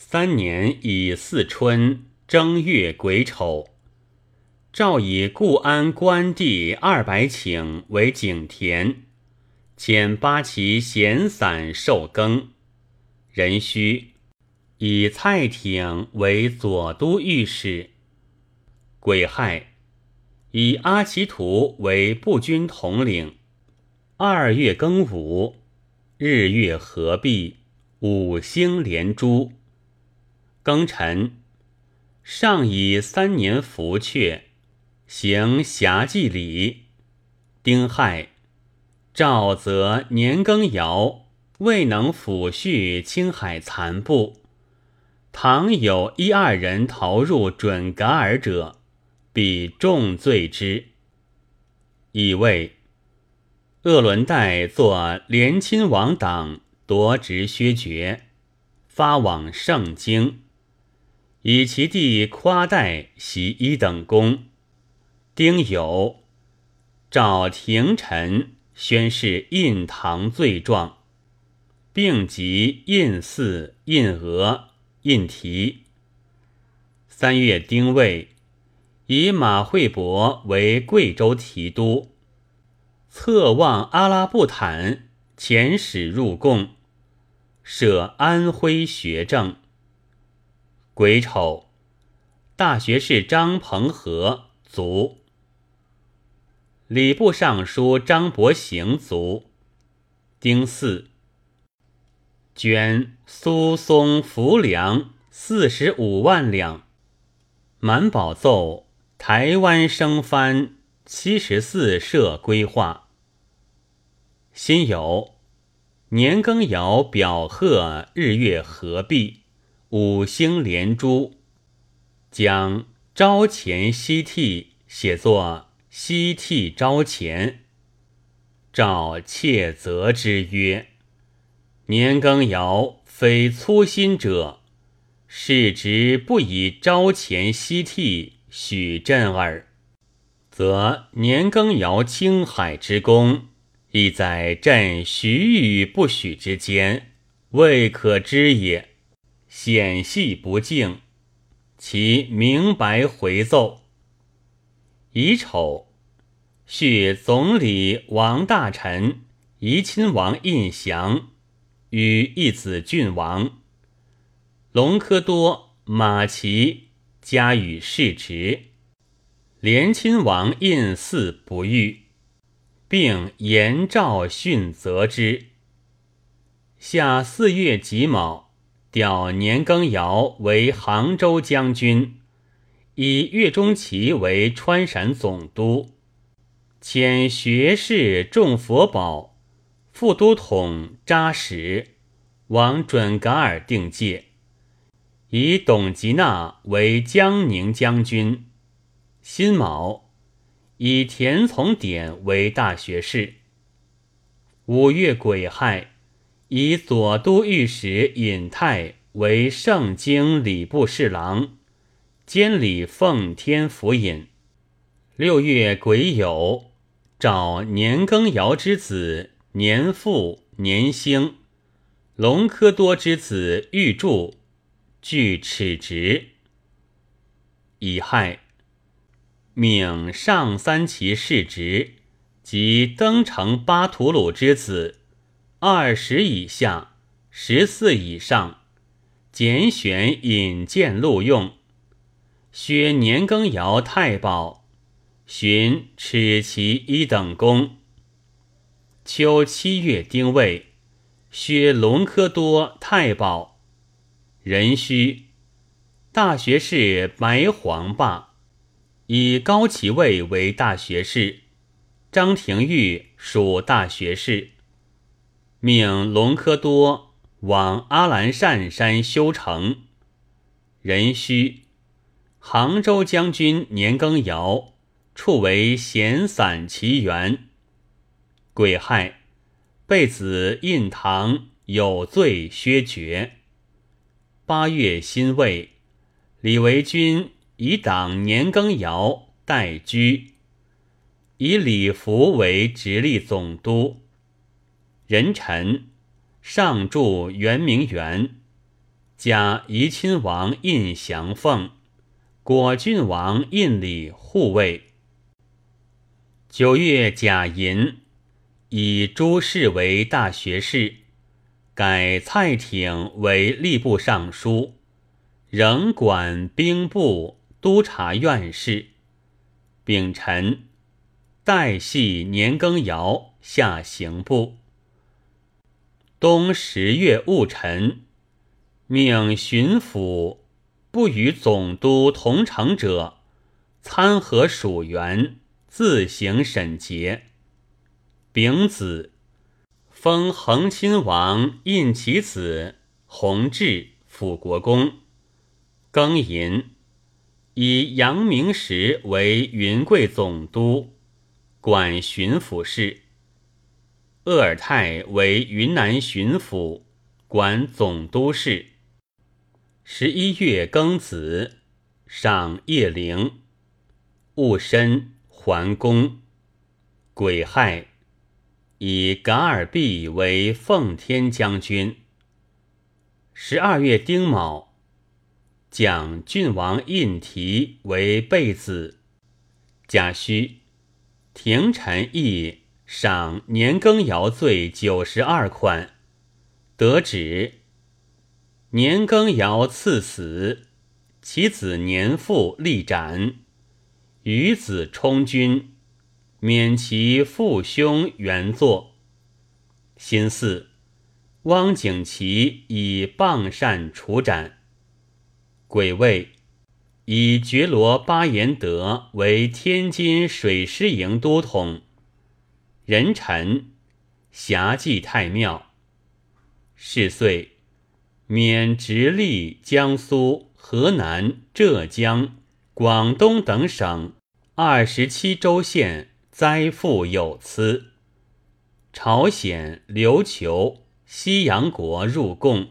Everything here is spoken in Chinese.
三年乙巳春正月癸丑，诏以固安关地二百顷为井田，遣八旗闲散受耕。壬戌，以蔡挺为左都御史。癸亥，以阿奇图为步军统领。二月庚午，日月合璧，五星连珠。庚辰，上以三年福阙，行侠祭礼。丁亥，诏则年羹尧未能抚恤青海残部，倘有一二人逃入准噶尔者，必重罪之。以为鄂伦代作联亲王党，夺职削爵，发往盛京。以其弟夸代袭一等功，丁酉，召廷臣宣誓印堂罪状，并及印寺、印额、印题。三月丁未，以马惠伯为贵州提督，侧望阿拉布坦遣使入贡，设安徽学政。癸丑，大学士张鹏和卒。礼部尚书张伯行卒。丁巳，捐苏松浮粮四十五万两。满宝奏台湾生番七十四社规划。辛酉，年羹尧表贺日月合璧。五星连珠，将朝前夕替写作夕替朝前。赵窃责之曰：“年羹尧非粗心者，是直不以朝前夕替许朕耳。则年羹尧青海之功，亦在朕许与不许之间，未可知也。”显系不敬，其明白回奏。乙丑，续总理王大臣怡亲王胤祥与一子郡王隆科多、马齐加与世职，连亲王胤嗣不遇，并严诏训责之。下四月己卯。调年羹尧为杭州将军，以岳钟琪为川陕总督，遣学士众佛宝副都统扎实往准噶尔定界，以董吉纳为江宁将军。辛卯，以田从典为大学士。五月癸亥。以左都御史尹泰为盛京礼部侍郎，监理奉天府尹。六月癸酉，召年羹尧之子年富、年兴、隆科多之子玉柱，具尺职。乙亥，命上三旗世职及登城巴图鲁之子。二十以下，十四以上，拣选引荐录用。薛年羹尧太保，寻耻其一等功。秋七月丁未，薛隆科多太保。壬戌，大学士白黄霸，以高其位为大学士。张廷玉属大学士。命隆科多往阿兰善山修城。壬戌，杭州将军年羹尧处为闲散奇员。癸亥，被子印堂有罪削爵。八月辛未，李维钧以党年羹尧代居，以李福为直隶总督。壬辰，上筑圆明园。加怡亲王印祥凤，果郡王印礼护卫。九月甲寅，以朱氏为大学士，改蔡挺为吏部尚书，仍管兵部、督察院事。丙辰，代系年羹尧下刑部。冬十月戊辰，命巡抚不与总督同城者，参合属员。自行审结。丙子，封恒亲王胤其子弘治辅国公。庚寅，以杨明时为云贵总督，管巡抚事。鄂尔泰为云南巡抚，管总督事。十一月庚子，上夜灵，戊申。桓公，癸亥，以噶尔弼为奉天将军。十二月丁卯，蒋郡王胤提为备子。甲戌，廷臣议赏年羹尧罪九十二款，得旨。年羹尧赐死，其子年父立斩。与子充军，免其父兄原作。辛巳，汪景祺以傍善处斩。癸未，以觉罗巴彦德为天津水师营都统。壬辰，辖祭太庙。是岁，免直隶、江苏、河南、浙江、广东等省。二十七州县灾赋有疵，朝鲜、琉球、西洋国入贡。